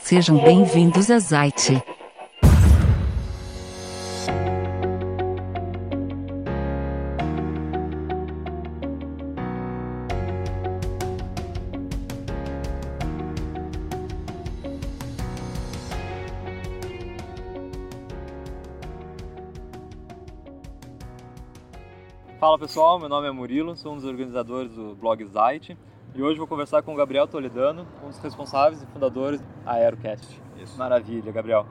Sejam bem-vindos a Zite. Pessoal, meu nome é Murilo, sou um dos organizadores do blog Zite e hoje vou conversar com o Gabriel Toledano, um dos responsáveis e fundadores da Aerocast. Isso. Maravilha, Gabriel.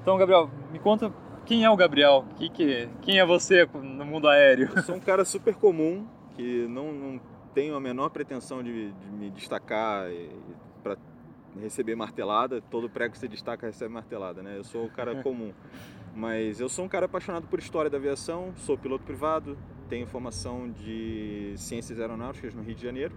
Então, Gabriel, me conta quem é o Gabriel? Que, que, quem é você no mundo aéreo? Eu sou um cara super comum que não, não tenho a menor pretensão de, de me destacar para receber martelada. Todo prego que você destaca recebe martelada, né? Eu sou um cara comum. Mas eu sou um cara apaixonado por história da aviação, sou piloto privado, tenho formação de ciências aeronáuticas no Rio de Janeiro.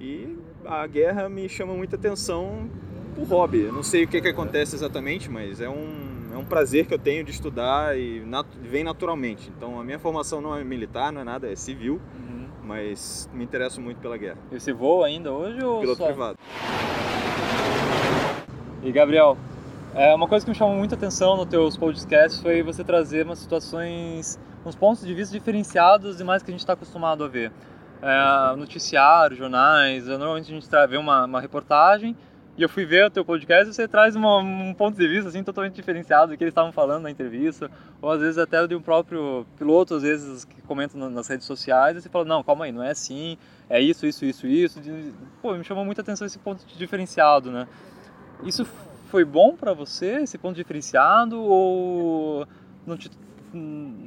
E a guerra me chama muita atenção por hobby. Eu não sei o que, que acontece exatamente, mas é um, é um prazer que eu tenho de estudar e nat vem naturalmente. Então a minha formação não é militar, não é nada, é civil, uhum. mas me interesso muito pela guerra. E você voa ainda hoje ou Piloto só... privado. E Gabriel, é, uma coisa que me chamou muita atenção nos teus podcasts foi você trazer umas situações uns pontos de vista diferenciados demais que a gente está acostumado a ver. É, noticiário, jornais, normalmente a gente vê uma, uma, reportagem e eu fui ver o teu podcast e você traz uma, um ponto de vista assim totalmente diferenciado do que eles estavam falando na entrevista, ou às vezes até de um próprio piloto, às vezes que comenta nas redes sociais, e você fala, não, calma aí, não é assim, é isso, isso, isso, isso. Pô, me chamou muita atenção esse ponto diferenciado, né? Isso foi bom para você, esse ponto diferenciado, ou não te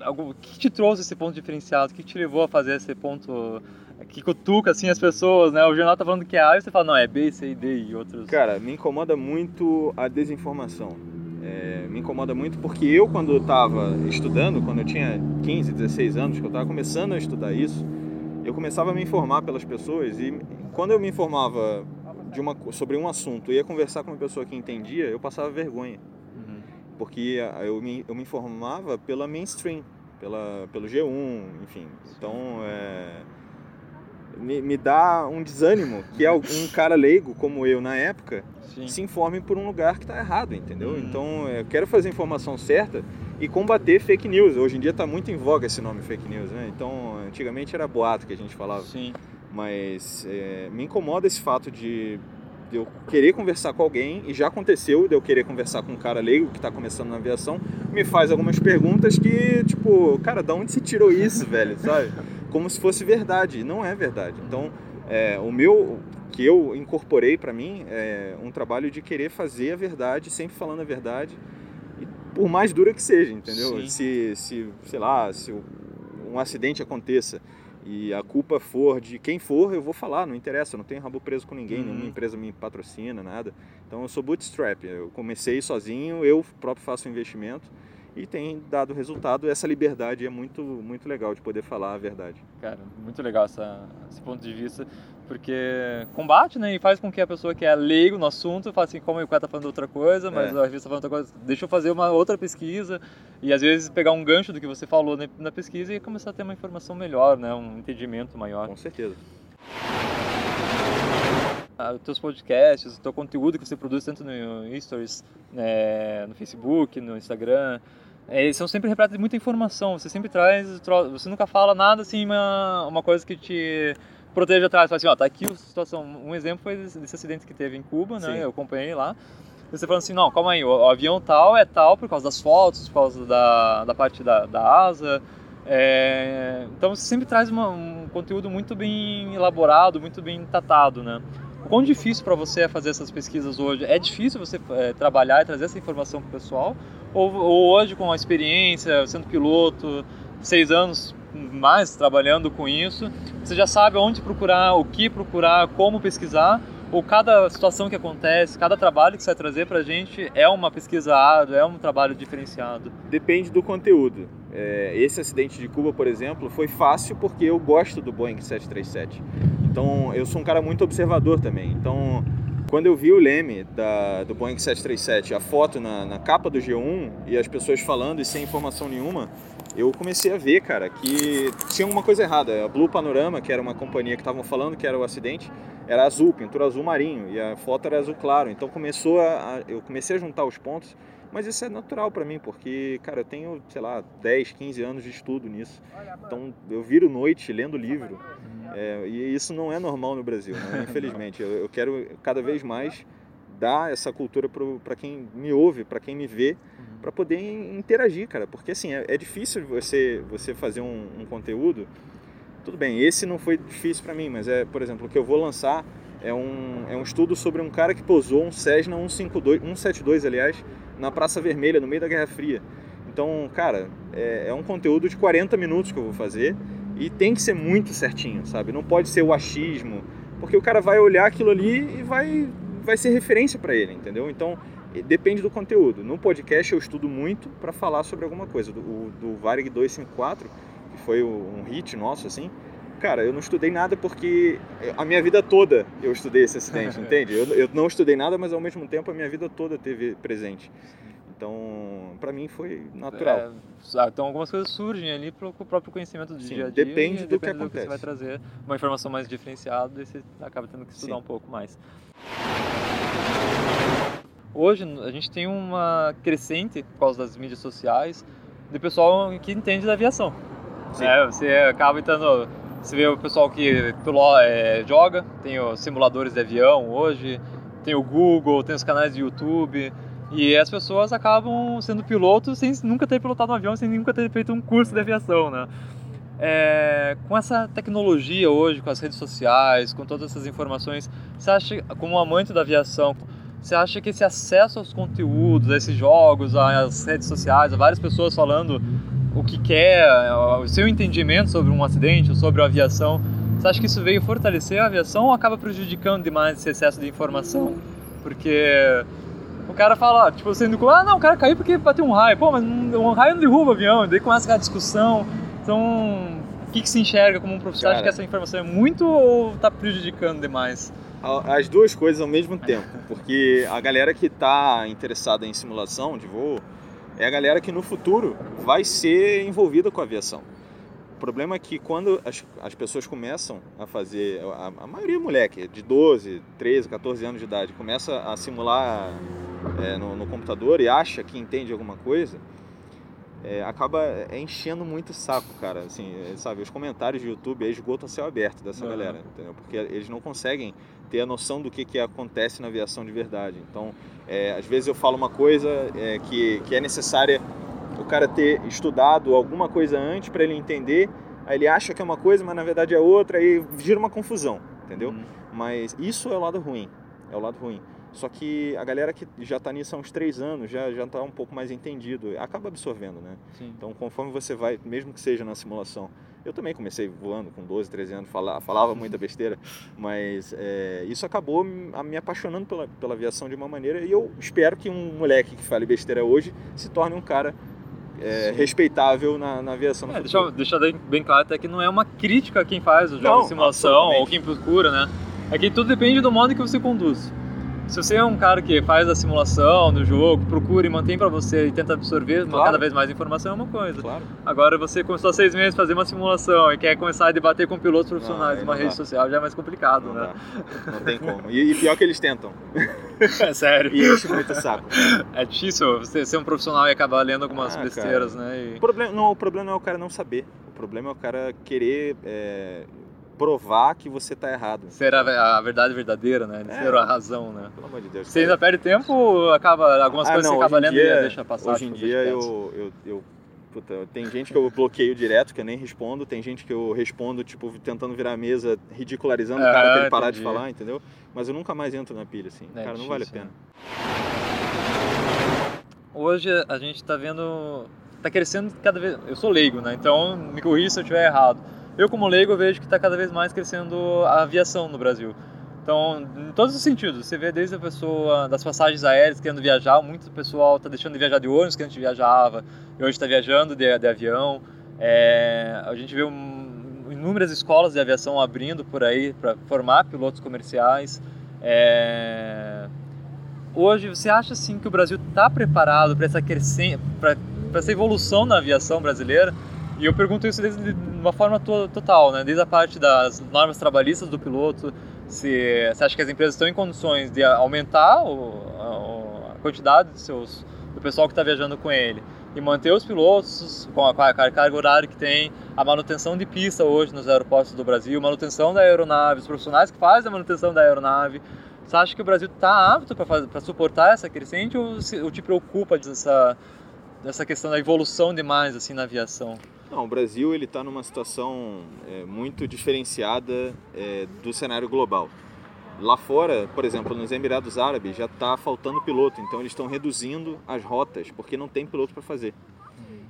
algo, o que te trouxe esse ponto diferenciado? O que te levou a fazer esse ponto que cutuca assim as pessoas, né? O jornal tá falando que é A e você fala, não, é B, C, D e outros. Cara, me incomoda muito a desinformação. É, me incomoda muito porque eu, quando eu estava estudando, quando eu tinha 15, 16 anos, que eu estava começando a estudar isso, eu começava a me informar pelas pessoas e quando eu me informava de uma, sobre um assunto e ia conversar com uma pessoa que entendia, eu passava vergonha porque eu me, eu me informava pela mainstream, pela, pelo G1, enfim. Então, é, me, me dá um desânimo que é um cara leigo como eu na época Sim. se informe por um lugar que está errado, entendeu? Hum. Então, eu quero fazer a informação certa e combater fake news. Hoje em dia está muito em voga esse nome fake news, né? Então, antigamente era boato que a gente falava. Sim. Mas é, me incomoda esse fato de de eu querer conversar com alguém, e já aconteceu de eu querer conversar com um cara leigo que está começando na aviação, me faz algumas perguntas que, tipo, cara, da onde você tirou isso, velho, sabe? Como se fosse verdade, e não é verdade. Então, é, o meu, que eu incorporei para mim, é um trabalho de querer fazer a verdade, sempre falando a verdade, por mais dura que seja, entendeu? Sim. Se, se, sei lá, se um acidente aconteça e a culpa for de quem for, eu vou falar, não interessa, eu não tenho rabo preso com ninguém, uhum. nenhuma empresa me patrocina, nada. Então eu sou bootstrap, eu comecei sozinho, eu próprio faço investimento e tem dado resultado. Essa liberdade é muito, muito legal de poder falar a verdade. Cara, muito legal essa, esse ponto de vista, porque combate, né, e faz com que a pessoa que é leigo no assunto fale assim, como o cara tá falando outra coisa, mas é. a revista tá falando outra coisa, deixa eu fazer uma outra pesquisa e às vezes pegar um gancho do que você falou na pesquisa e começar a ter uma informação melhor, né, um entendimento maior. Com certeza. Ah, os teus podcasts, o teu conteúdo que você produz tanto no Stories, né, no Facebook, no Instagram, é, eles são sempre repletos de muita informação. Você sempre traz, você nunca fala nada assim, uma, uma coisa que te protege atrás. Fala assim, ó, tá aqui a situação. Um exemplo foi desse, acidente que teve em Cuba, né? Sim. Eu acompanhei lá. Você falando assim, não, calma aí, o, o, avião tal é tal por causa das fotos, por causa da, da parte da, da asa. É, então você sempre traz uma, um conteúdo muito bem elaborado, muito bem tratado, né? O quão difícil para você é fazer essas pesquisas hoje? É difícil você é, trabalhar e trazer essa informação para o pessoal? Ou, ou, hoje, com a experiência, sendo piloto, seis anos mais trabalhando com isso, você já sabe onde procurar, o que procurar, como pesquisar? Ou cada situação que acontece, cada trabalho que você vai trazer para a gente é uma pesquisa é um trabalho diferenciado? Depende do conteúdo. É, esse acidente de Cuba, por exemplo, foi fácil porque eu gosto do Boeing 737. Então, eu sou um cara muito observador também. Então, quando eu vi o leme da, do Boeing 737, a foto na, na, capa do G1 e as pessoas falando e sem informação nenhuma, eu comecei a ver, cara, que tinha uma coisa errada. A Blue Panorama, que era uma companhia que estavam falando que era o acidente, era azul, pintura azul marinho, e a foto era azul claro. Então começou a, eu comecei a juntar os pontos, mas isso é natural para mim, porque, cara, eu tenho, sei lá, 10, 15 anos de estudo nisso. Então eu viro noite lendo livro, é, e isso não é normal no Brasil, né? infelizmente. Eu, eu quero cada vez mais dar essa cultura para quem me ouve, para quem me vê. Para poder interagir, cara. Porque assim, é, é difícil você, você fazer um, um, conteúdo. Tudo bem, esse não foi difícil para mim, mas é, por exemplo, o que eu vou lançar é um, é um estudo sobre um cara que posou um Cessna 152, 172, aliás, na Praça Vermelha, no meio da Guerra Fria. Então, cara, é, é um conteúdo de 40 minutos que eu vou fazer e tem que ser muito certinho, sabe? Não pode ser o achismo, porque o cara vai olhar aquilo ali e vai vai ser referência para ele, entendeu? Então, depende do conteúdo. No podcast eu estudo muito para falar sobre alguma coisa. Do, do Varig 254, que foi um hit nosso, assim, cara, eu não estudei nada porque a minha vida toda eu estudei esse acidente, entende? Eu, eu não estudei nada, mas ao mesmo tempo a minha vida toda teve presente. Então, para mim foi natural. É, ah, então, algumas coisas surgem ali para o próprio conhecimento do Sim, dia a dia. Depende do depende que do acontece. Que você vai trazer uma informação mais diferenciada e você acaba tendo que estudar Sim. um pouco mais. Hoje a gente tem uma crescente por causa das mídias sociais de pessoal que entende da aviação. É, você acaba entrando, você vê o pessoal que é, joga, tem os simuladores de avião hoje, tem o Google, tem os canais de YouTube. E as pessoas acabam sendo pilotos sem nunca ter pilotado um avião, sem nunca ter feito um curso de aviação, né? É, com essa tecnologia hoje, com as redes sociais, com todas essas informações, você acha, como amante da aviação, você acha que esse acesso aos conteúdos, a esses jogos, às redes sociais, a várias pessoas falando o que quer, o seu entendimento sobre um acidente ou sobre a aviação, você acha que isso veio fortalecer a aviação ou acaba prejudicando demais esse excesso de informação? Porque o cara fala, tipo, sendo ah, não, o cara caiu porque bateu um raio. Pô, mas um raio não derruba o avião. E daí começa aquela discussão. Então, o que, que se enxerga como um profissional? Acha que essa informação é muito ou está prejudicando demais? As duas coisas ao mesmo tempo. Porque a galera que está interessada em simulação de voo é a galera que no futuro vai ser envolvida com a aviação. O problema é que quando as, as pessoas começam a fazer, a, a maioria é moleque, de 12, 13, 14 anos de idade, começa a simular é, no, no, computador e acha que entende alguma coisa, é, acaba é, enchendo muito o saco, cara. Assim, é, sabe, os comentários do YouTube é esgoto a céu aberto dessa uhum. galera, entendeu? Porque eles não conseguem ter a noção do que, que acontece na aviação de verdade. Então, é, às vezes eu falo uma coisa é, que, que é necessária o cara ter estudado alguma coisa antes para ele entender, aí ele acha que é uma coisa, mas na verdade é outra, aí gira uma confusão, entendeu? Uhum. Mas isso é o lado ruim, é o lado ruim. Só que a galera que já está nisso há uns três anos já já está um pouco mais entendido, acaba absorvendo, né? Sim. Então, conforme você vai, mesmo que seja na simulação, eu também comecei voando com 12, 13 anos, falava, falava muita besteira, mas é, isso acabou me apaixonando pela, pela aviação de uma maneira e eu espero que um moleque que fale besteira hoje se torne um cara é, respeitável na, na aviação. É, deixa, deixa bem claro até que não é uma crítica a quem faz o jogo de simulação ou quem procura, né? É que tudo depende do modo que você conduz. Se você é um cara que faz a simulação no jogo, procura e mantém para você e tenta absorver claro. cada vez mais informação, é uma coisa. Claro. Agora você começou há seis meses a fazer uma simulação e quer começar a debater com pilotos profissionais numa rede dá. social, já é mais complicado, não né? Dá. Não tem como. E, e, pior que eles tentam. É sério. E enche muito saco. É difícil você ser um profissional e acabar lendo algumas ah, besteiras, cara. né? E... O, problema, não, o problema não é o cara não saber. O problema é o cara querer é, provar que você está errado. Ser a, verdade verdadeira, né? É. Ser a razão, né? Pelo amor de Deus. Você ainda perde tempo, acaba algumas ah, coisas não, você acaba lendo dia, e deixa passar. Hoje em dia eu, eu, eu puta, tem gente que eu bloqueio direto, que eu nem respondo, tem gente que eu respondo, tipo, tentando virar a mesa, ridicularizando é, o cara pra ele parar de falar, entendeu? Mas eu nunca mais entro na pilha, assim. É, cara, não vale a pena. Né? Hoje a gente tá vendo. tá crescendo cada vez. Eu sou leigo, né? Então me corrija se eu estiver errado eu, como leigo, vejo que está cada vez mais crescendo a aviação no Brasil. Então, em todos os sentidos, você vê desde a pessoa das passagens aéreas querendo viajar, muito pessoal está deixando de viajar de ônibus que a gente viajava e hoje está viajando de, de avião. É, a gente vê um, inúmeras escolas de aviação abrindo por aí para formar pilotos comerciais. É, hoje, você acha assim que o Brasil está preparado para essa, essa evolução na aviação brasileira? E eu pergunto isso desde, de uma forma to total, né? Desde a parte das normas trabalhistas do piloto, se você acha que as empresas estão em condições de aumentar o, a, a quantidade de seus, do pessoal que está viajando com ele e manter os pilotos com a, com a carga horária que tem, a manutenção de pista hoje nos aeroportos do Brasil, manutenção da aeronave, os profissionais que fazem a manutenção da aeronave. Você acha que o Brasil está apto para suportar essa crescente ou, se, ou te preocupa dessa, dessa questão da evolução demais assim na aviação? Não, o Brasil ele está numa situação é, muito diferenciada é, do cenário global. Lá fora, por exemplo, nos Emirados Árabes já está faltando piloto, então eles estão reduzindo as rotas porque não tem piloto para fazer.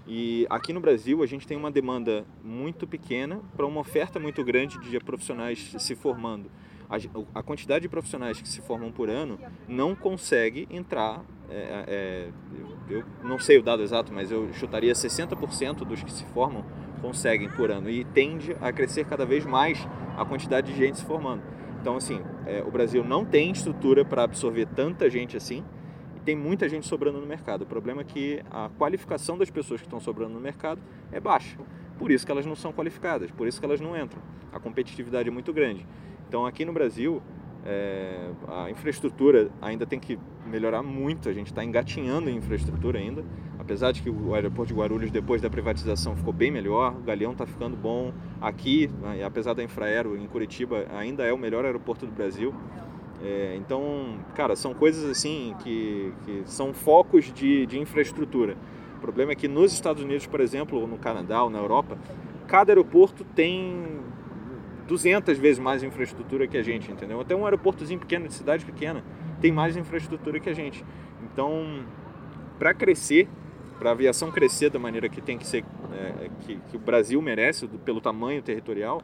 E aqui no Brasil a gente tem uma demanda muito pequena para uma oferta muito grande de profissionais se formando. A, a, quantidade de profissionais que se formam por ano não consegue entrar. É, é, eu não sei o dado exato, mas eu chutaria 60% dos que se formam conseguem por ano e tende a crescer cada vez mais a quantidade de gente se formando. Então, assim, é, o Brasil não tem estrutura para absorver tanta gente assim e tem muita gente sobrando no mercado. O problema é que a qualificação das pessoas que estão sobrando no mercado é baixa. Por isso que elas não são qualificadas, por isso que elas não entram. A competitividade é muito grande. Então, aqui no Brasil, é, a infraestrutura ainda tem que melhorar muito, a gente está engatinhando em infraestrutura ainda apesar de que o aeroporto de Guarulhos depois da privatização ficou bem melhor, o Galeão está ficando bom aqui, né, apesar da Infraero em Curitiba ainda é o melhor aeroporto do Brasil. É, então, cara, são coisas assim que, que são focos de, de infraestrutura. O problema é que nos Estados Unidos, por exemplo, ou no Canadá ou na Europa, cada aeroporto tem 200 vezes mais infraestrutura que a gente, entendeu? Até um aeroportozinho pequeno, de cidade pequena, tem mais infraestrutura que a gente. Então, para crescer, para a aviação crescer da maneira que tem que ser, é, que, que, o Brasil merece, pelo tamanho territorial,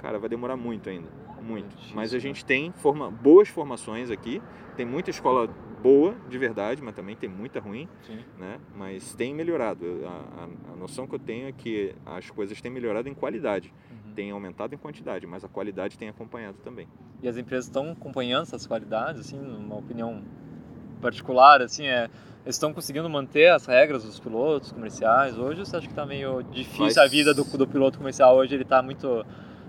cara, vai demorar muito ainda, muito. mas a gente tem forma, boas formações aqui, tem muita escola boa, de verdade, mas também tem muita ruim, Sim. né? Mas tem melhorado. A, a, a, noção que eu tenho é que as coisas têm melhorado em qualidade, uhum. Tem aumentado em quantidade, mas a qualidade tem acompanhado também. E as empresas estão acompanhando essas qualidades, assim, uma opinião particular, assim, é eles estão conseguindo manter as regras dos pilotos comerciais hoje? Você acha que está meio difícil Mas... a vida do, do piloto comercial hoje? Ele está muito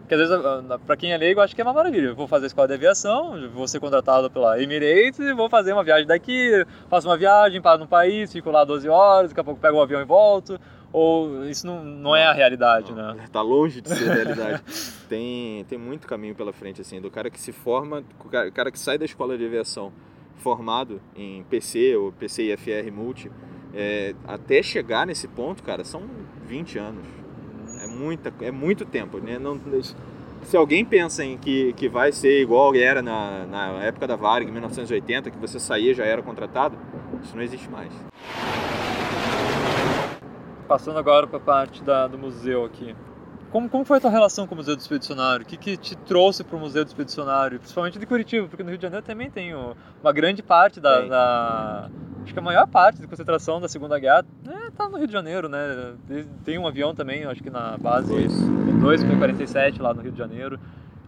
porque às vezes, para quem é leigo, acho que é uma maravilha. Eu vou fazer a escola de aviação, vou ser contratado pela Emirates e vou fazer uma viagem daqui, faço uma viagem, paro no país, fico lá 12 horas, daqui a pouco pego o um avião e volto. Ou isso não, não é a realidade, não, né? Tá longe de ser a realidade. tem, tem muito caminho pela frente, assim, do cara que se forma, o cara, cara que sai da escola de aviação formado em PC ou PC IFR Multi, é, até chegar nesse ponto, cara, são 20 anos. É, muita, é muito tempo. Né? Não, se alguém pensa em que, que vai ser igual era na, na época da Varig, em 1980, que você saía já era contratado, isso não existe mais. Passando agora para a parte da, do museu aqui. Como, como foi a tua relação com o Museu do Expedicionário? O que, que te trouxe para o Museu do Expedicionário? Principalmente de Curitiba, porque no Rio de Janeiro também tem uma grande parte da, da acho que a maior parte de concentração da Segunda Guerra é, tá no Rio de Janeiro, né? Tem um avião também, acho que na base 2 P-47 lá no Rio de Janeiro.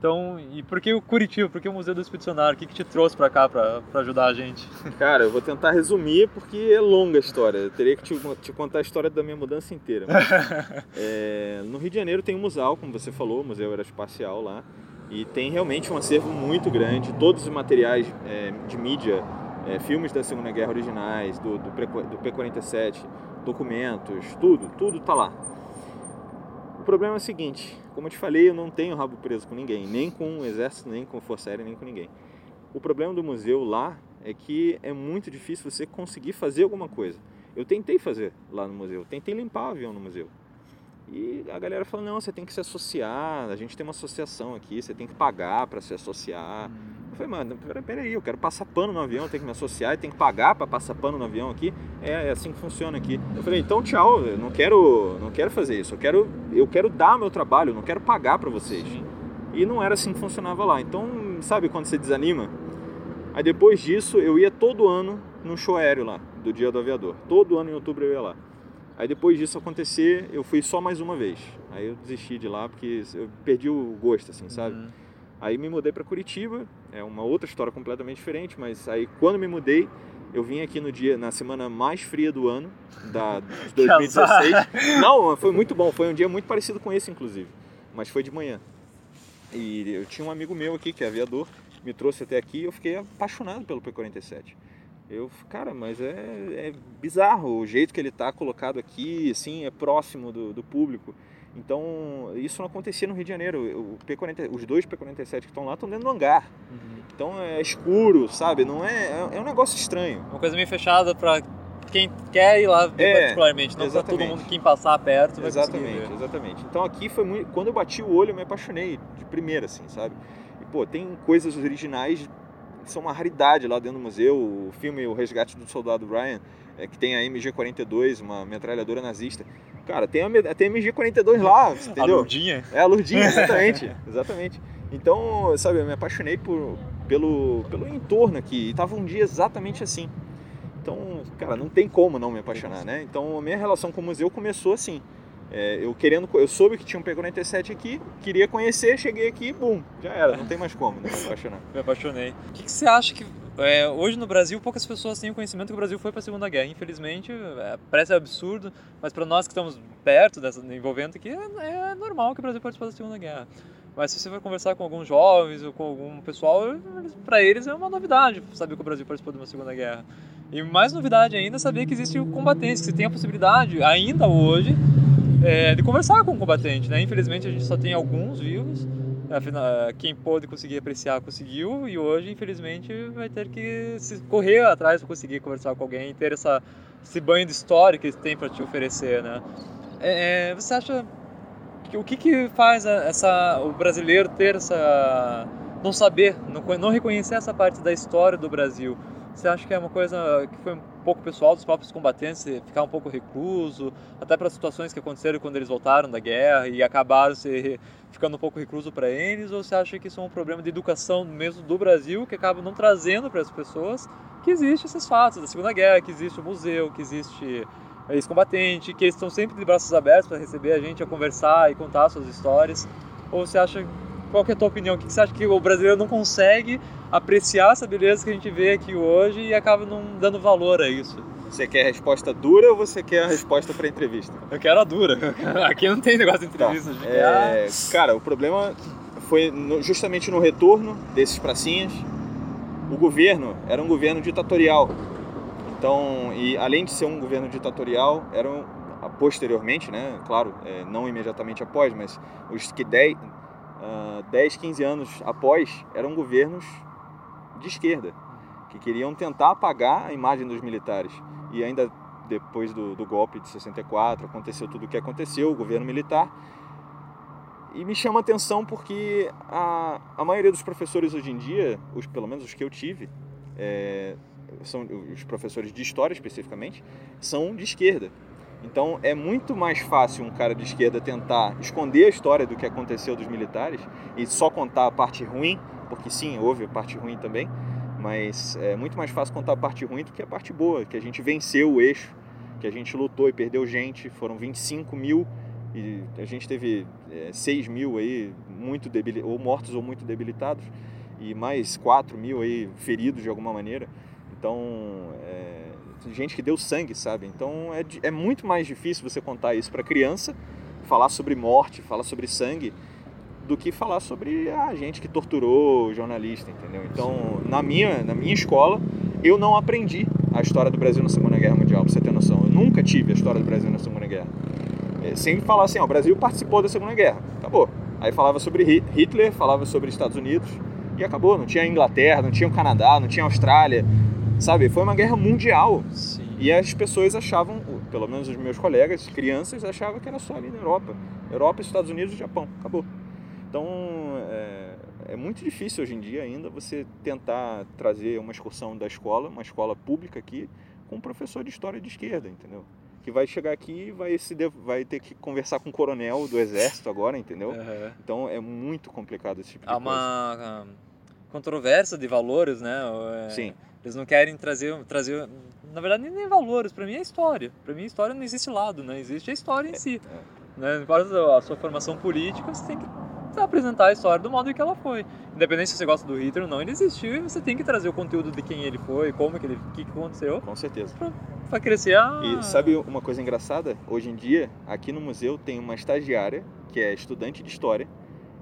Então, e por que o Curitiba? Por que o Museu do Expedicionário? O que, que te trouxe para cá para ajudar a gente? Cara, eu vou tentar resumir porque é longa a história. Eu teria que te, te contar a história da minha mudança inteira. Mas, é, no Rio de Janeiro tem um museu, como você falou, o Museu Aeroespacial lá. E tem realmente um acervo muito grande. Todos os materiais é, de mídia, é, filmes da Segunda Guerra originais, do, do, do P-47, documentos, tudo, tudo tá lá. O problema é o seguinte, como eu te falei, eu não tenho rabo preso com ninguém, nem com o exército, nem com a Força Aérea, nem com ninguém. O problema do museu lá é que é muito difícil você conseguir fazer alguma coisa. Eu tentei fazer lá no museu, tentei limpar o avião no museu. E a galera falou: não, você tem que se associar, a gente tem uma associação aqui, você tem que pagar para se associar. Eu falei, mano, peraí, eu quero passar pano no avião, tenho que me associar e tenho que pagar para passar pano no avião aqui. É, é, assim que funciona aqui. Eu falei, então tchau, eu não quero, não quero fazer isso, eu quero, eu quero dar meu trabalho, não quero pagar para vocês. Sim. E não era assim que funcionava lá. Então, sabe quando você desanima? Aí depois disso, eu ia todo ano no show aéreo lá, do Dia do Aviador. Todo ano em outubro eu ia lá. Aí depois disso acontecer, eu fui só mais uma vez. Aí eu desisti de lá porque eu perdi o gosto, assim, sabe? Uhum. Aí me mudei para Curitiba, é uma outra história completamente diferente, mas aí quando me mudei, Eu vim aqui no dia, na semana mais fria do ano, da, de 2016. Não, foi muito bom. Foi um dia muito parecido com esse, inclusive. Mas foi de manhã. E eu tinha um amigo meu aqui, que é aviador, me trouxe até aqui e eu fiquei apaixonado pelo P-47. Eu, cara, mas é, é, bizarro o jeito que ele está colocado aqui, assim, é próximo do, do, público. Então, isso não acontecia no Rio de Janeiro. O P-40, os dois P-47 que estão lá estão dentro do hangar. Uhum. Então é escuro, sabe? Não é, é, é um negócio estranho. Uma coisa meio fechada para quem quer ir lá é, particularmente, não para todo mundo quem passar perto vai Exatamente, exatamente. Então aqui foi muito, quando eu bati o olho, eu me apaixonei de primeira assim, sabe? E pô, tem coisas originais são uma raridade lá dentro do museu. O filme O Resgate do Soldado Ryan, é, que tem a MG-42, uma metralhadora nazista. Cara, tem a, tem a MG-42 lá, entendeu? A Lurdinha? É, a Lurdinha, exatamente. exatamente. Então, sabe, eu me apaixonei por, pelo, pelo entorno aqui. E tava um dia exatamente assim. Então, cara, não tem como não me apaixonar, né? Então, a minha relação com o museu começou assim. É, eu querendo, eu soube que tinha um P47 aqui, queria conhecer, cheguei aqui, bum, já era, não tem mais como, né? Me apaixonar. me apaixonei. O que, que você acha que é, hoje no Brasil poucas pessoas têm o conhecimento que o Brasil foi para a Segunda Guerra. Infelizmente, é, parece absurdo, mas para nós que estamos perto dessa envolvendo aqui, é, é, normal que o Brasil participou da Segunda Guerra. Mas se você for conversar com alguns jovens ou com algum pessoal, para eles é uma novidade saber que o Brasil participou de uma Segunda Guerra. E mais novidade ainda saber que existe o combatente, que você tem a possibilidade ainda hoje é, de conversar com o combatente, né? Infelizmente a gente só tem alguns vivos, afinal, quem pôde conseguir apreciar conseguiu e hoje infelizmente vai ter que correr atrás para conseguir conversar com alguém, ter essa esse banho de história que eles têm para te oferecer, né? É, é, você acha que, o que que faz essa o brasileiro ter essa não saber, não, não reconhecer essa parte da história do Brasil? Você acha que é uma coisa que foi pouco pessoal dos próprios combatentes ficar um pouco recluso, até para situações que aconteceram quando eles voltaram da guerra e acabaram se ficando um pouco recluso para eles, ou você acha que isso é um problema de educação mesmo do Brasil que acaba não trazendo para as pessoas que existe esses fatos da Segunda Guerra, que existe o museu, que existe ex-combatente, que eles estão sempre de braços abertos para receber a gente, a conversar e contar suas histórias? Ou você acha qual que é a tua opinião? O que você acha que o brasileiro não consegue apreciar essa beleza que a gente vê aqui hoje e acaba não dando valor a isso? Você quer a resposta dura ou você quer a resposta para entrevista? Eu quero a dura. Aqui não tem negócio de entrevista. Tá. É, cara, o problema foi justamente no retorno desses pracinhas. O governo era um governo ditatorial. Então, e além de ser um governo ditatorial, eram posteriormente, né, claro, é, não imediatamente após, mas os que 10, uh, 10, 15 anos após, eram governos de esquerda, que queriam tentar apagar a imagem dos militares. E ainda depois do, do golpe de 64, aconteceu tudo o que aconteceu, o governo militar. E me chama a atenção porque a, a maioria dos professores hoje em dia, os, pelo menos os que eu tive, é, são os professores de história especificamente, são de esquerda. Então é muito mais fácil um cara de esquerda tentar esconder a história do que aconteceu dos militares e só contar a parte ruim, porque sim, houve a parte ruim também, mas é muito mais fácil contar a parte ruim do que a parte boa, que a gente venceu o eixo, que a gente lutou e perdeu gente, foram 25 mil e a gente teve é, 6 mil aí muito ou mortos ou muito debilitados e mais 4 mil aí feridos de alguma maneira. Então, é, gente que deu sangue, sabe? Então é, é muito mais difícil você contar isso para criança, falar sobre morte, falar sobre sangue, do que falar sobre a gente que torturou o jornalista, entendeu? Então, na minha, na minha escola, eu não aprendi a história do Brasil na Segunda Guerra Mundial, pra você ter noção. Eu nunca tive a história do Brasil na Segunda Guerra. É, sempre falar assim, ó, o Brasil participou da Segunda Guerra, acabou. Aí falava sobre Hitler, falava sobre Estados Unidos e acabou. Não tinha Inglaterra, não tinha o Canadá, não tinha Austrália, Sabe? Foi uma guerra mundial. Sim. E as pessoas achavam, pelo menos os meus colegas, crianças, achavam que era só ali na Europa. Europa, Estados Unidos e Japão. Acabou. Então, é, é muito difícil hoje em dia ainda você tentar trazer uma excursão da escola, uma escola pública aqui, com um professor de história de esquerda, entendeu? Que vai chegar aqui e vai, se vai ter que conversar com o coronel do exército agora, entendeu? Uhum. Então é muito complicado esse tipo Há de coisa. Há uma controvérsia de valores, né? É... Sim eles não querem trazer, trazer na verdade, nem valores. Para mim é história. Para mim, a história não existe lado, né? Existe a história em si. Né? Não importa a sua formação política, você tem que apresentar a história do modo que ela foi. Independente se você gosta do Hitler ou não, ele existiu e você tem que trazer o conteúdo de quem ele foi, como que ele, o que, aconteceu, Com certeza. pra crescer a... E sabe uma coisa engraçada? Hoje em dia, aqui no museu tem uma estagiária que é estudante de história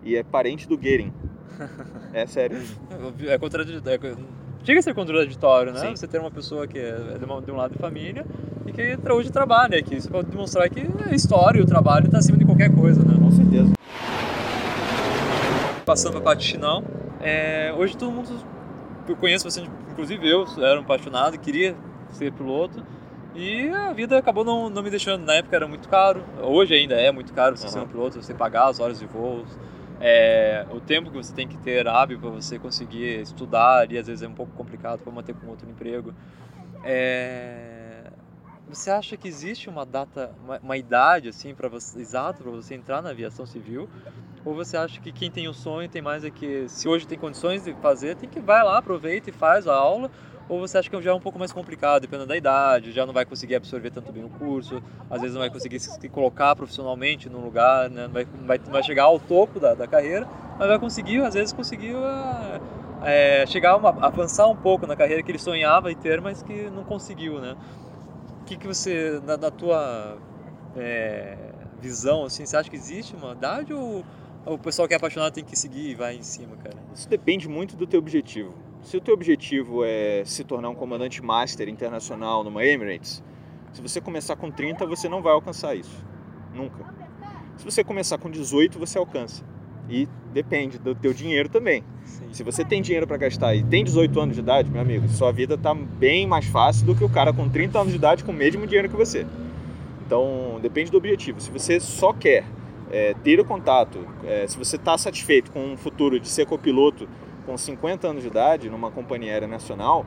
e é parente do Goering. É sério. É contraditório. Chega a ser contraditório, né? Sim. Você ter uma pessoa que é de, uma- de um lado de família e que tra- hoje trabalha aqui. Isso pode demonstrar que a história e o trabalho está acima de qualquer coisa, né? Com certeza. Passando para a parte final, é, hoje todo mundo, eu conheço bastante, inclusive eu era um apaixonado, queria ser piloto. E a vida acabou não, não me deixando. Na época era muito caro, hoje ainda é muito caro você ser um piloto, você pagar as horas de voos, é, o tempo que você tem que ter hábil para você conseguir estudar, e às vezes é um pouco complicado para manter com outro emprego. É, você acha que existe uma data, uma, uma idade assim para você exata para você entrar na aviação civil? Ou você acha que quem tem o sonho tem mais é que se hoje tem condições de fazer, tem que vai lá, aproveita e faz a aula? Ou você acha que já é um pouco mais complicado, dependendo da idade, já não vai conseguir absorver tanto bem o curso, às vezes não vai conseguir se colocar profissionalmente num lugar, né? não, vai, não vai, não vai chegar ao topo da, da carreira, mas vai conseguir, às vezes conseguir ah, é, chegar, uma, avançar um pouco na carreira que ele sonhava em ter, mas que não conseguiu, né? O que, que você, na, na tua é, visão, assim, você acha que existe uma idade ou o pessoal que é apaixonado tem que seguir e vai em cima, cara? Isso depende muito do teu objetivo. Se o teu objetivo é se tornar um comandante master internacional numa Emirates, se você começar com 30, você não vai alcançar isso. Nunca. Se você começar com 18, você alcança. E depende do teu dinheiro também. Sim. Se você tem dinheiro para gastar e tem 18 anos de idade, meu amigo, sua vida tá bem mais fácil do que o cara com 30 anos de idade com o mesmo dinheiro que você. Então, depende do objetivo. Se você só quer é, ter o contato, é, se você está satisfeito com um futuro de ser copiloto com 50 anos de idade numa companhia aérea nacional,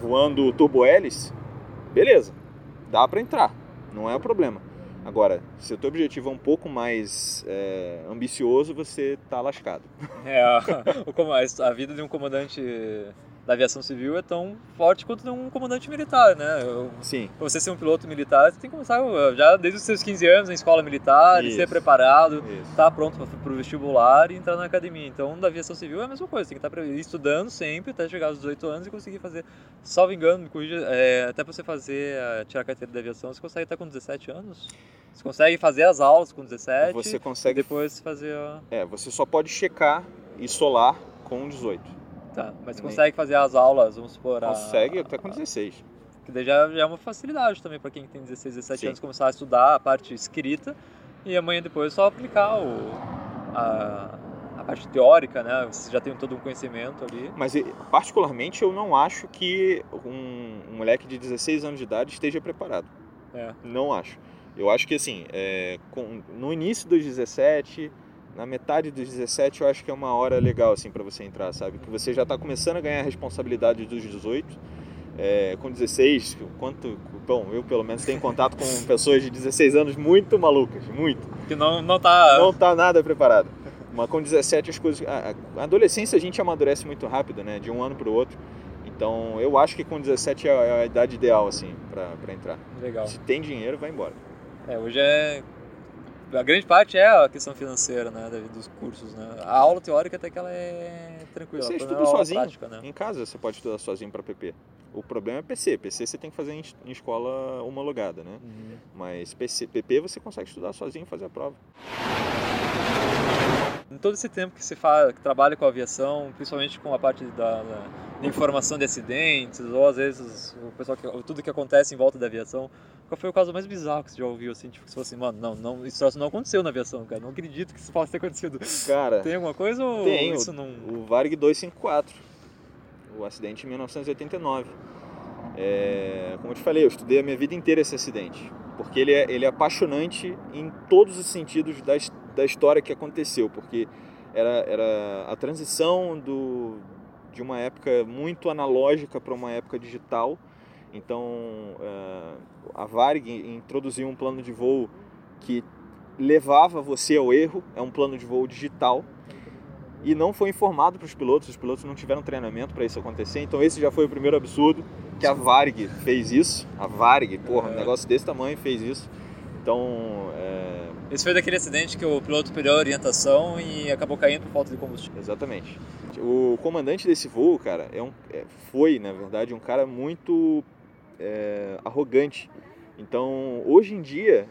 voando turbo hélice, beleza, dá para entrar, não é o problema. Agora, se o teu objetivo é um pouco mais é, ambicioso, você tá lascado. É, a, a vida de um comandante da aviação civil é tão forte quanto de um comandante militar, né? Eu- Sim, Pra você ser um piloto militar, você tem que começar já desde os seus 15 anos na escola militar, Isso. ser preparado, estar pronto para o vestibular e entrar na academia. Então, da aviação civil é a mesma coisa, tem que estar pre- estudando sempre até chegar aos 18 anos e conseguir fazer, salvo engano, corrija, é, até para você fazer, eh, tirar a carteira de aviação, você consegue estar com 17 anos? Você consegue fazer as aulas com 17 Você consegue, depois fazer a... é, você só pode checar e solar com 18. Tá, mas você Nem- consegue fazer as aulas, vamos supor... a- Consegue até com 16. Que daí já, já é uma facilidade também para quem tem 16, 17 Sim. anos começar a estudar a parte escrita e amanhã depois só aplicar o, a, a parte teórica, né? Você já tem todo um conhecimento ali. Mas particularmente eu não acho que um, um moleque de 16 anos de idade esteja preparado. É. Não acho. Eu acho que assim, é, com- no início dos 17, na metade dos 17, eu acho que é uma hora legal assim para você entrar, sabe? Que você já está começando a ganhar a responsabilidade dos 18. É, com 16, quanto. Bom, eu pelo menos tenho contato com pessoas de 16 anos muito malucas, muito. Que não, não tá. Não tá nada preparado. Mas com 17 as coisas. A, a adolescência a gente amadurece muito rápido, né? De um ano para o outro. Então eu acho que com 17 é a, é a idade ideal, assim, para entrar. Legal. Se tem dinheiro, vai embora. É, hoje é. A grande parte é a questão financeira, né? Dos cursos, né? A aula teórica até que ela é tranquila. Você estuda é sozinho. prática, né? Em casa você pode estudar sozinho para PP. O problema é PC. PC você tem que fazer em, em escola homologada, né? Uhum. Mas PC, PP você consegue estudar sozinho e fazer a prova. Em todo esse tempo que você faz, que trabalha com aviação, principalmente com a parte da, da- da informação de acidentes, ou às vezes o pessoal que, tudo que acontece em volta da aviação, qual foi o caso mais bizarro que você já ouviu assim, tipo, que você falou assim, mano, não, não, isso não aconteceu na aviação, cara, não acredito que isso possa ter acontecido. Cara, Tem alguma coisa ou Tem, isso não... o Varg 254, o acidente em 1989. É, como eu te falei, eu estudei a minha vida inteira esse acidente, porque ele é, ele é apaixonante em todos os sentidos da, da história que aconteceu, porque era, era a transição do, de uma época muito analógica para uma época digital. Então, é, a Varg introduziu um plano de voo que levava você ao erro, é um plano de voo digital, e não foi informado para os pilotos, os pilotos não tiveram treinamento para isso acontecer, então esse já foi o primeiro absurdo, que a Varg fez isso, a Varg, porra, um É. negócio desse tamanho fez isso, então é, Esse foi daquele acidente que o piloto perdeu a orientação e acabou caindo por falta de combustível. Exatamente. O comandante desse voo, cara, é um, é, foi, na verdade, um cara muito é, arrogante. Então, hoje em dia,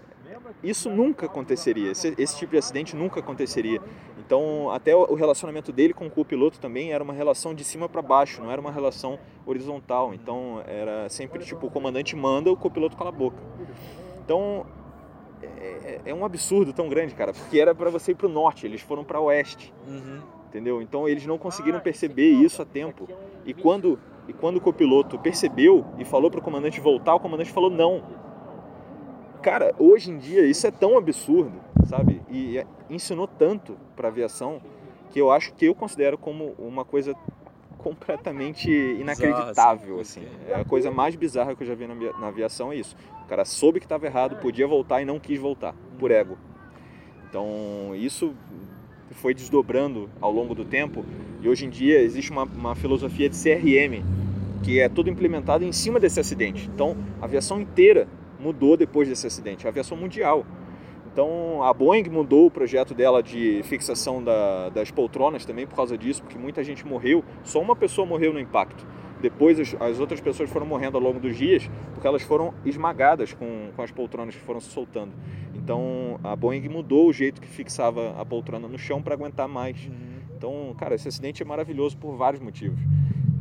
isso nunca aconteceria. Esse, esse, tipo de acidente nunca aconteceria. Então, até o relacionamento dele com o copiloto também era uma relação de cima para baixo, não era uma relação horizontal. Então, era sempre tipo o comandante manda, o copiloto cala a boca. Então, é, é, é um absurdo tão grande, cara, porque era para você ir para o norte, eles foram para oeste. Uhum. Entendeu? Então, eles não conseguiram perceber isso a tempo. E quando e quando o copiloto percebeu e falou para o comandante voltar, o comandante falou não Cara, hoje em dia isso é tão absurdo, sabe? E ensinou tanto para aviação que eu acho que eu considero como uma coisa completamente inacreditável, assim. É a coisa mais bizarra que eu já vi na aviação é isso. O cara soube que estava errado, podia voltar e não quis voltar, por ego. Então, isso foi desdobrando ao longo do tempo e hoje em dia existe uma, uma filosofia de CRM que é tudo implementado em cima desse acidente. Então, a aviação inteira mudou depois desse acidente, a aviação mundial. Então a Boeing mudou o projeto dela de fixação da, das poltronas também por causa disso, porque muita gente morreu, só uma pessoa morreu no impacto. Depois as, as outras pessoas foram morrendo ao longo dos dias porque elas foram esmagadas com, com as poltronas que foram se soltando. Então a Boeing mudou o jeito que fixava a poltrona no chão para aguentar mais. Uhum. Então, cara, esse acidente é maravilhoso por vários motivos.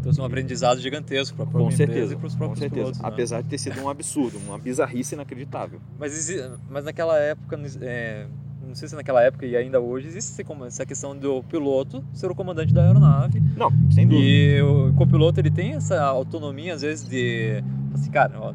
Então, isso é um aprendizado gigantesco para a própria com certeza, e para os próprios com certeza. pilotos. Né? Apesar de ter sido um absurdo, uma bizarrice inacreditável. Mas, mas naquela época, é, não sei se naquela época e ainda hoje, existe essa questão do piloto ser o comandante da aeronave. Não, sem dúvida. E o copiloto ele tem essa autonomia, às vezes, de. Assim, cara, ó,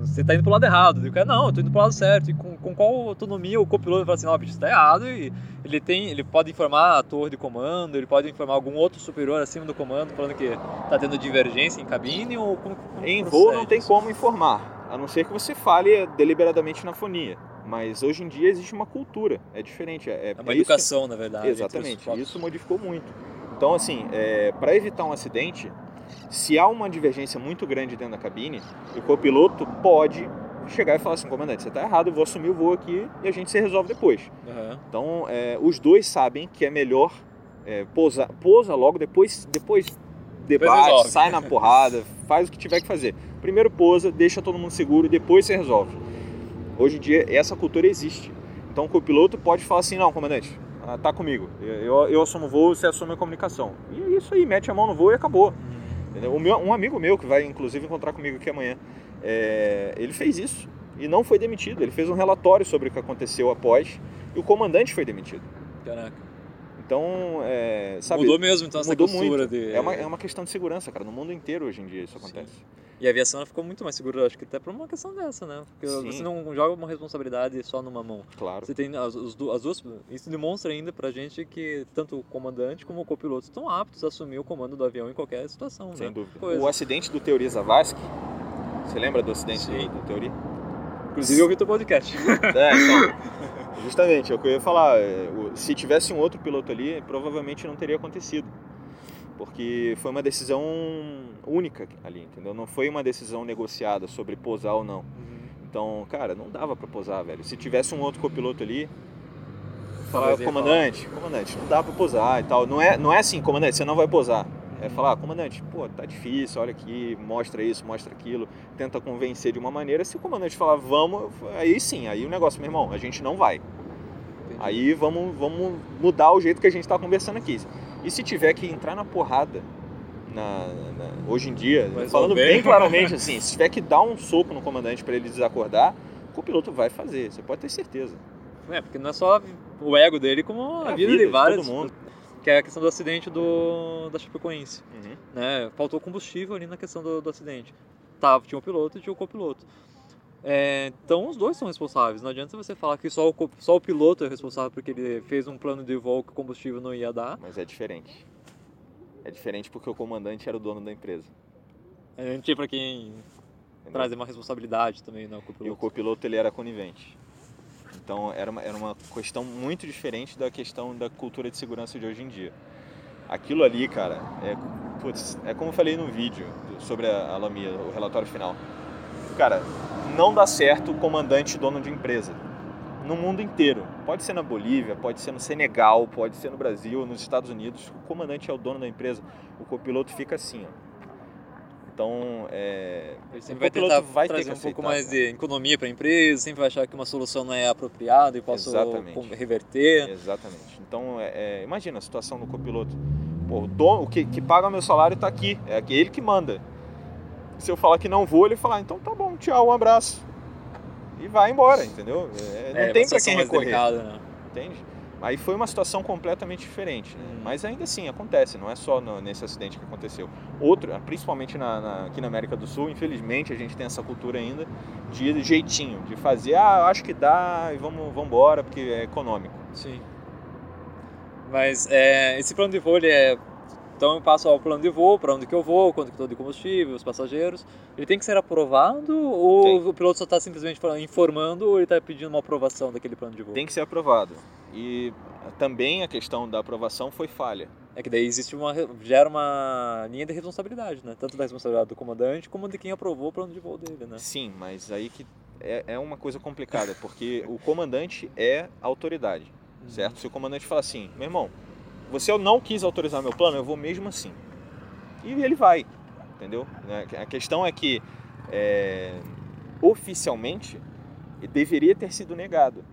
você está indo pro lado errado. E o cara, não, eu tô indo pro lado certo. E com, com qual autonomia o copiloto fala assim, não, bicho, está errado. E ele tem, ele pode informar a torre de comando, ele pode informar algum outro superior acima do comando, falando que está tendo divergência em cabine ou como, como Em voo não tem como informar, a não ser que você fale deliberadamente na fonia. Mas hoje em dia existe uma cultura, é diferente. É, é uma é educação, que... na verdade. Exatamente, isso modificou muito. Então, assim, é, para evitar um acidente, se há uma divergência muito grande dentro da cabine, o copiloto pode chegar e falar assim, comandante, você está errado, eu vou assumir o voo aqui e a gente se resolve depois. Uhum. Então, é, os dois sabem que é melhor é, pousar, pousa logo, depois, depois debate, sai na porrada, faz o que tiver que fazer. Primeiro pousa, deixa todo mundo seguro, depois você resolve. Hoje em dia, essa cultura existe. Então, o copiloto pode falar assim, não, comandante, ah, tá comigo, eu, eu assumo o voo, você assume a comunicação. E é isso aí, mete a mão no voo e acabou. Uhum. Meu, um amigo meu, que vai inclusive encontrar comigo aqui amanhã, é, ele fez isso e não foi demitido. Ele fez um relatório sobre o que aconteceu após e o comandante foi demitido. Caraca. Então, é, sabe, mudou mesmo então essa mudou muito. De... É, uma, é uma questão de segurança, cara. No mundo inteiro hoje em dia isso acontece. Sim. E a aviação ficou muito mais segura, acho que até por uma questão dessa, né? Porque Sim. você não joga uma responsabilidade só numa mão. Claro. Você tem as, as duas. Isso demonstra ainda pra gente que tanto o comandante como o copiloto estão aptos a assumir o comando do avião em qualquer situação. Sem né? dúvida. Coisa. O acidente do Teoria Zavascki, você lembra do acidente Sim. do Teoria? Inclusive eu ouvi teu podcast. É, então. Justamente, é o que eu ia falar. É, se tivesse um outro piloto ali, provavelmente não teria acontecido. Porque foi uma decisão única ali, entendeu? Não foi uma decisão negociada sobre posar ou não. Uhum. Então, cara, não dava para posar, velho. Se tivesse um outro copiloto ali, falar, comandante, comandante, não dá para posar e tal. Não é, não é assim, comandante, você não vai posar. É falar, ah, comandante, pô, tá difícil, olha aqui, mostra isso, mostra aquilo, tenta convencer de uma maneira. Se o comandante falar, vamos, aí sim, aí o negócio, meu irmão, a gente não vai. Entendi. Aí vamos, vamos mudar o jeito que a gente está conversando aqui. E se tiver que entrar na porrada, na, na, hoje em dia, Mas falando bem claramente assim, se tiver que dar um soco no comandante para ele desacordar, o piloto vai fazer, você pode ter certeza. É, porque não é só o ego dele, como é a, vida, vida de vários. Que é a questão do acidente do, da Chapecoense. Uhum. Né? Faltou combustível ali na questão do, do acidente. Tava, tinha o piloto e tinha o copiloto. É, então os dois são responsáveis. Não adianta você falar que só o, só o piloto é responsável porque ele fez um plano de voo que o combustível não ia dar. Mas é diferente. É diferente porque o comandante era o dono da empresa. A gente tinha para quem Entendeu? trazer uma responsabilidade também, né? O copiloto. E o copiloto ele era conivente. Então era uma, era uma questão muito diferente da questão da cultura de segurança de hoje em dia. Aquilo ali, cara, é, putz, é como eu falei no vídeo sobre a, a Lamia, o relatório final. Cara, não dá certo o comandante dono de empresa. no mundo inteiro. Pode ser na Bolívia, pode ser no Senegal, pode ser no Brasil, nos Estados Unidos. O comandante é o dono da empresa, o copiloto fica assim, ó. Então, é, ele sempre vai tentar vai trazer um pouco mais de economia para a empresa, sempre vai achar que uma solução não é apropriada e posso Exatamente. reverter. Exatamente. Então, é, é, imagina a situação do copiloto. Pô, o, dono, o que, que paga o meu salário está aqui, é ele que manda. Se eu falar que não vou, ele falar, então tá bom, tchau, um abraço. E vai embora, entendeu? É, não é, tem para quem recorrer. Delicada, né? Entende? Aí foi uma situação completamente diferente. Né? Hum. Mas ainda assim, acontece, não é só no, nesse acidente que aconteceu. Outro, principalmente na, na, aqui na América do Sul, infelizmente a gente tem essa cultura ainda de jeitinho, de fazer, ah, acho que dá e vamos, vamos embora porque é econômico. Sim. Mas é, esse plano de voo ele é então eu passo ao plano de voo, para onde que eu vou, quanto que estou de combustível, os passageiros. Ele tem que ser aprovado ou tem. o piloto só está simplesmente informando ou ele está pedindo uma aprovação daquele plano de voo? Tem que ser aprovado. E também a questão da aprovação foi falha. É que daí existe uma gera uma linha de responsabilidade, né? Tanto da responsabilidade do comandante como de quem aprovou o plano de voo dele, né? Sim, mas aí que é, é uma coisa complicada, porque o comandante é autoridade, uhum. certo? Se o comandante fala assim, meu irmão, você não quis autorizar meu plano, eu vou mesmo assim. E ele vai, entendeu? Né? A questão é que é, oficialmente deveria ter sido negado.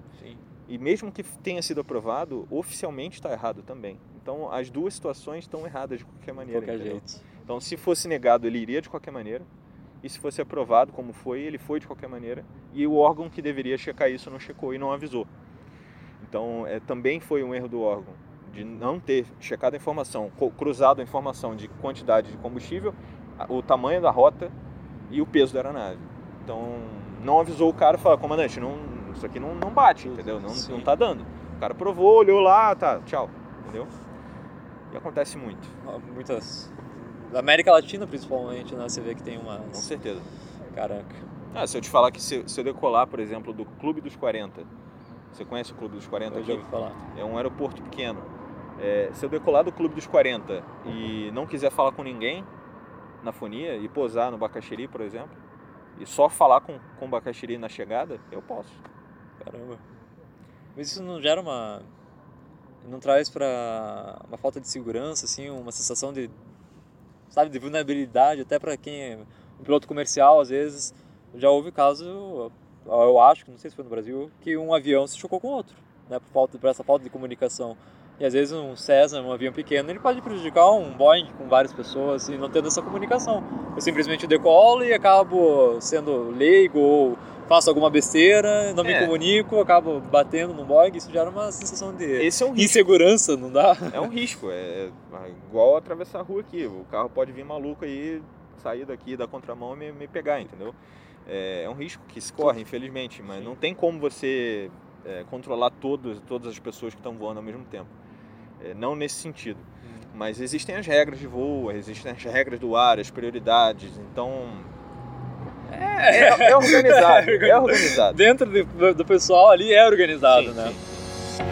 E mesmo que tenha sido aprovado, oficialmente está errado também. Então as duas situações estão erradas de qualquer maneira. qualquer jeito. Então se fosse negado, ele iria de qualquer maneira. E se fosse aprovado, como foi, ele foi de qualquer maneira. E o órgão que deveria checar isso não checou e não avisou. Então é, também foi um erro do órgão de não ter checado a informação, cruzado a informação de quantidade de combustível, o tamanho da rota e o peso da aeronave. Então, não avisou o cara e falou, comandante, não, isso aqui não, não bate, entendeu? Não, não tá dando. O cara provou, olhou lá, tá, tchau, entendeu? E acontece muito. Muitas. Da América Latina, principalmente, né? Você vê que tem uma. Com certeza. Caraca. Ah, se eu te falar que se, se eu decolar, por exemplo, do Clube dos 40, você conhece o Clube dos 40 eu aqui? falar. É um aeroporto pequeno. É, se eu decolar do Clube dos 40 e não quiser falar com ninguém na fonia e posar no Bacaxiri, por exemplo, e só falar com, com o Bacaxiri na chegada, eu posso. Caramba. Mas isso não gera uma. Não traz para uma falta de segurança, assim, uma sensação de. Sabe, de vulnerabilidade, até para quem é um piloto comercial, às vezes. Já houve caso, eu acho, não sei se foi no Brasil, que um avião se chocou com outro, né, por, falta, por essa falta de comunicação. E às vezes um Cessna, um avião pequeno, ele pode prejudicar um Boeing com várias pessoas e não tendo essa comunicação. Eu simplesmente decolo e acabo sendo leigo ou faço alguma besteira, não é. me comunico, acabo batendo no Boeing, isso gera uma sensação de é um insegurança, não dá? É um risco, é, é igual atravessar a rua aqui, o carro pode vir maluco aí, sair daqui da contramão e me, me pegar, entendeu? É, é, um risco que se corre, infelizmente, mas Sim. não tem como você é, controlar todos, todas as pessoas que estão voando ao mesmo tempo. É, não nesse sentido. Hum. Mas existem as regras de voo, existem as regras do ar, as prioridades, então. É, é, é organizado, é organizado. Dentro do, do, pessoal ali é organizado, sim, né? Sim.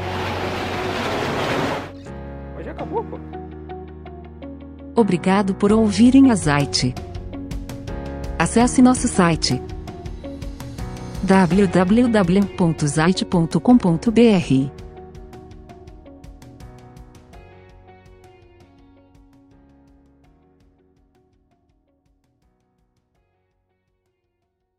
Mas já acabou, pô. Obrigado por ouvirem a Zite. Acesse nosso site www.zite.com.br